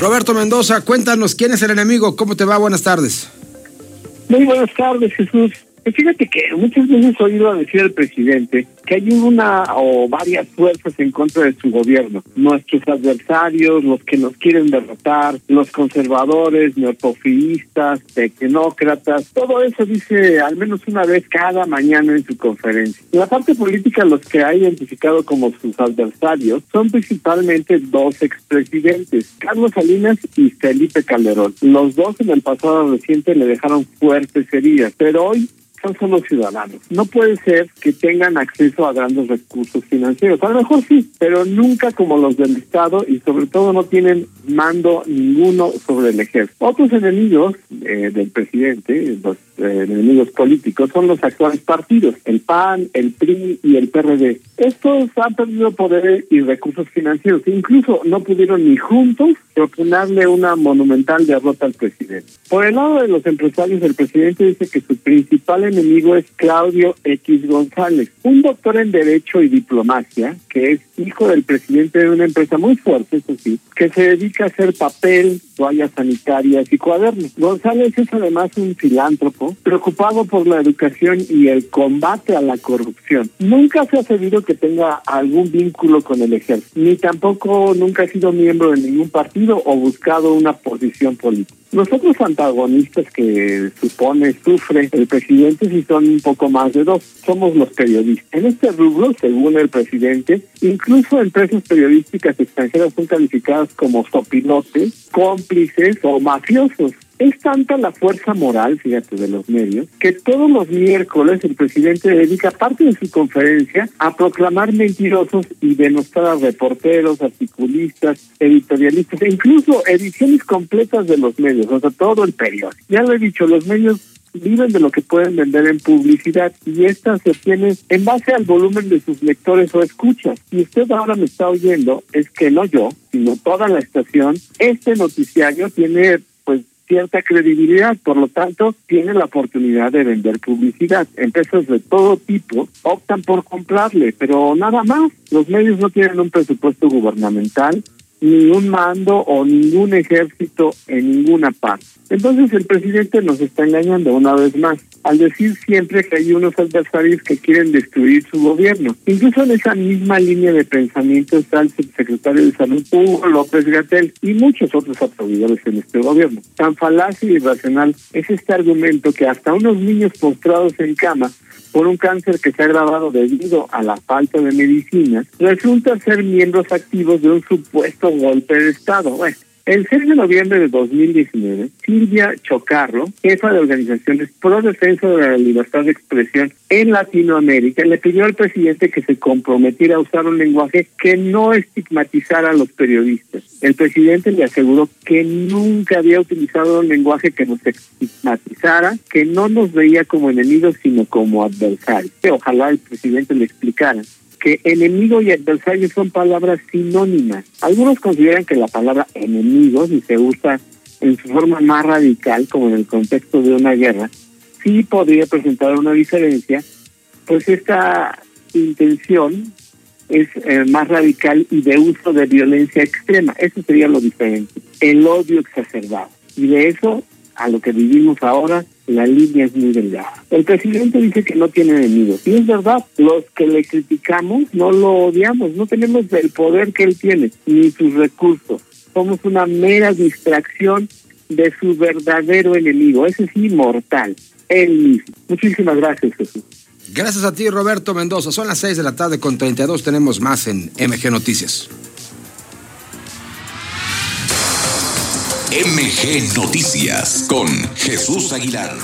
Roberto Mendoza, cuéntanos quién es el enemigo, cómo te va, buenas tardes. Muy buenas tardes, Jesús. Pues fíjate que muchas veces he oído decir al presidente que hay una o varias fuerzas en contra de su gobierno. Nuestros adversarios, los que nos quieren derrotar, los conservadores, neopofiistas, tecnócratas, todo eso dice al menos una vez cada mañana en su conferencia. En la parte política, los que ha identificado como sus adversarios son principalmente dos expresidentes, Carlos Salinas y Felipe Calderón. Los dos en el pasado reciente le dejaron fuertes heridas, pero hoy son solo ciudadanos. No puede ser que tengan acceso a grandes recursos financieros. A lo mejor sí, pero nunca como los del Estado y sobre todo no tienen mando ninguno sobre el ejército. Otros enemigos eh, del presidente, los eh, enemigos políticos, son los actuales partidos, el PAN, el PRI y el PRD. Estos han perdido poder y recursos financieros. Incluso no pudieron ni juntos propinarle una monumental derrota al presidente. Por el lado de los empresarios, el presidente dice que su principal enemigo es Claudio X González, un doctor en Derecho y Diplomacia, que es hijo del presidente de una empresa muy fuerte, eso sí, que se dedica a hacer papel, toallas sanitarias y cuadernos. González es además un filántropo preocupado por la educación y el combate a la corrupción. Nunca se ha sabido que tenga algún vínculo con el ejército, ni tampoco nunca ha sido miembro de ningún partido o buscado una posición política. Los otros antagonistas que supone sufre el presidente si son un poco más de dos. Somos los periodistas. En este rubro, según el presidente, incluso empresas periodísticas extranjeras son calificadas como sopilotes, cómplices o mafiosos. Es tanta la fuerza moral, fíjate, de los medios, que todos los miércoles el presidente dedica parte de su conferencia a proclamar mentirosos y denostar a reporteros, articulistas, editorialistas e incluso ediciones completas de los medios, o sea, todo el periodo. Ya lo he dicho, los medios viven de lo que pueden vender en publicidad y esta se obtiene en base al volumen de sus lectores o escuchas. Y usted ahora me está oyendo, es que no yo, sino toda la estación, este noticiario tiene cierta credibilidad, por lo tanto tiene la oportunidad de vender publicidad. Empresas de todo tipo optan por comprarle, pero nada más. Los medios no tienen un presupuesto gubernamental, ni un mando o ningún ejército en ninguna parte. Entonces el presidente nos está engañando una vez más al decir siempre que hay unos adversarios que quieren destruir su gobierno. Incluso en esa misma línea de pensamiento está el subsecretario de Salud Hugo López Gatel y muchos otros aplaudidores en este gobierno. Tan falaz y irracional es este argumento que hasta unos niños postrados en cama por un cáncer que se ha agravado debido a la falta de medicina, resulta ser miembros activos de un supuesto golpe de Estado. Bueno, el 6 de noviembre de 2019, Silvia Chocarro, jefa de organizaciones pro defensa de la libertad de expresión en Latinoamérica, le pidió al presidente que se comprometiera a usar un lenguaje que no estigmatizara a los periodistas. El presidente le aseguró que nunca había utilizado un lenguaje que nos estigmatizara, que no nos veía como enemigos, sino como adversarios. Ojalá el presidente le explicara que enemigo y adversario son palabras sinónimas. Algunos consideran que la palabra enemigo, si se usa en su forma más radical, como en el contexto de una guerra, sí podría presentar una diferencia, pues esta intención es eh, más radical y de uso de violencia extrema. Eso sería lo diferente. El odio exacerbado. Y de eso a lo que vivimos ahora, la línea es muy delgada. El presidente dice que no tiene enemigos. Y es verdad, los que le criticamos no lo odiamos, no tenemos el poder que él tiene, ni sus recursos. Somos una mera distracción de su verdadero enemigo. Ese es inmortal, él mismo. Muchísimas gracias, Jesús. Gracias a ti, Roberto Mendoza. Son las 6 de la tarde con 32. Tenemos más en MG Noticias. MG Noticias con Jesús Aguilar.